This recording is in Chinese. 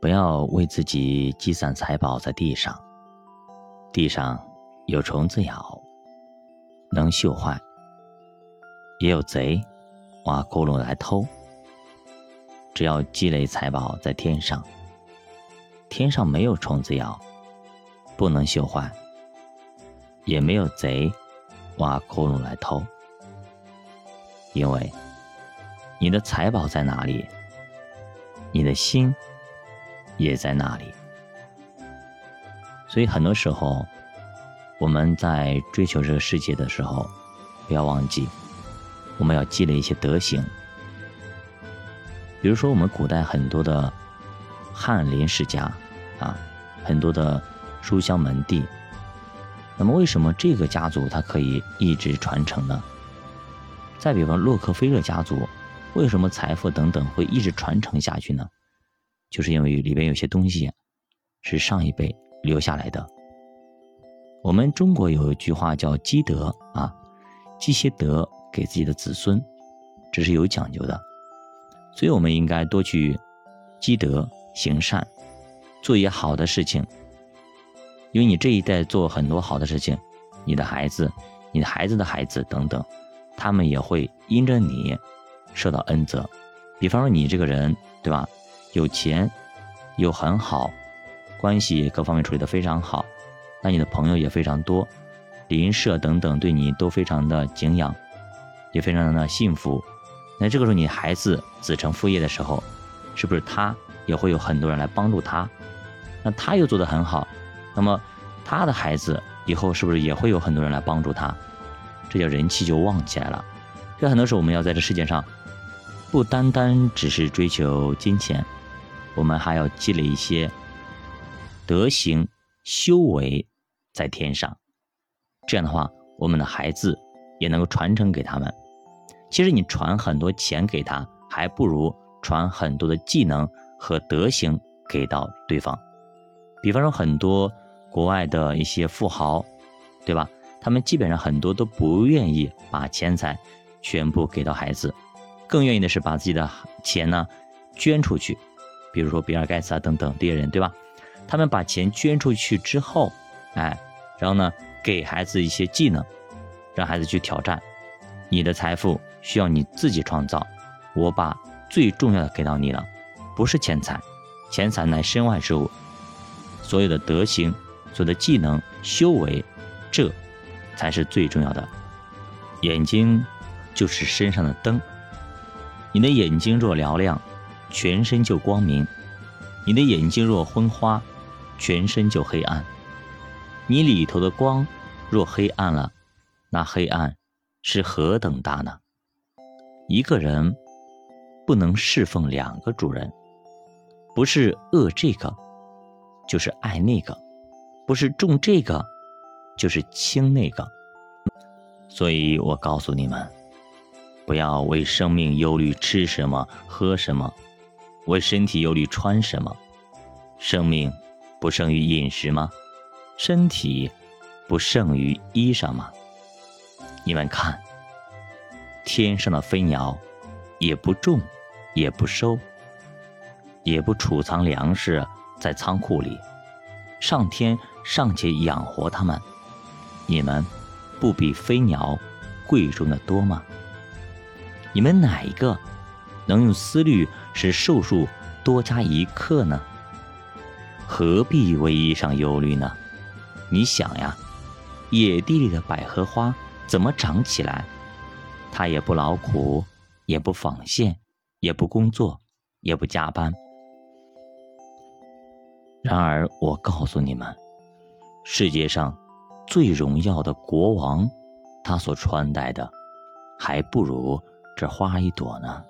不要为自己积攒财宝在地上，地上有虫子咬，能锈坏；也有贼挖窟窿来偷。只要积累财宝在天上，天上没有虫子咬，不能锈坏，也没有贼挖窟窿来偷。因为你的财宝在哪里，你的心也在那里。所以很多时候，我们在追求这个世界的时候，不要忘记，我们要积累一些德行。比如说，我们古代很多的翰林世家啊，很多的书香门第，那么为什么这个家族它可以一直传承呢？再比方洛克菲勒家族，为什么财富等等会一直传承下去呢？就是因为里边有些东西是上一辈留下来的。我们中国有一句话叫积德啊，积些德给自己的子孙，这是有讲究的。所以我们应该多去积德行善，做一些好的事情。因为你这一代做很多好的事情，你的孩子、你的孩子的孩子等等。他们也会因着你受到恩泽，比方说你这个人，对吧？有钱，又很好，关系各方面处理的非常好，那你的朋友也非常多，邻舍等等对你都非常的敬仰，也非常的幸福。那这个时候你孩子子承父业的时候，是不是他也会有很多人来帮助他？那他又做得很好，那么他的孩子以后是不是也会有很多人来帮助他？这叫人气就旺起来了。所以很多时候，我们要在这世界上，不单单只是追求金钱，我们还要积累一些德行修为在天上。这样的话，我们的孩子也能够传承给他们。其实你传很多钱给他，还不如传很多的技能和德行给到对方。比方说，很多国外的一些富豪，对吧？他们基本上很多都不愿意把钱财全部给到孩子，更愿意的是把自己的钱呢捐出去。比如说比尔盖茨啊等等这些人，对吧？他们把钱捐出去之后，哎，然后呢给孩子一些技能，让孩子去挑战。你的财富需要你自己创造，我把最重要的给到你了，不是钱财，钱财乃身外之物。所有的德行，所有的技能修为，这。才是最重要的。眼睛就是身上的灯，你的眼睛若嘹亮，全身就光明；你的眼睛若昏花，全身就黑暗。你里头的光若黑暗了，那黑暗是何等大呢？一个人不能侍奉两个主人，不是恶这个，就是爱那个；不是重这个。就是轻那个，所以我告诉你们，不要为生命忧虑吃什么喝什么，为身体忧虑穿什么。生命不胜于饮食吗？身体不胜于衣裳吗？你们看，天上的飞鸟，也不种，也不收，也不储藏粮食在仓库里，上天尚且养活它们。你们不比飞鸟贵重的多吗？你们哪一个能用思虑使寿数多加一刻呢？何必为衣裳忧虑呢？你想呀，野地里的百合花怎么长起来？它也不劳苦，也不纺线，也不工作，也不加班。然而，我告诉你们，世界上。最荣耀的国王，他所穿戴的，还不如这花一朵呢。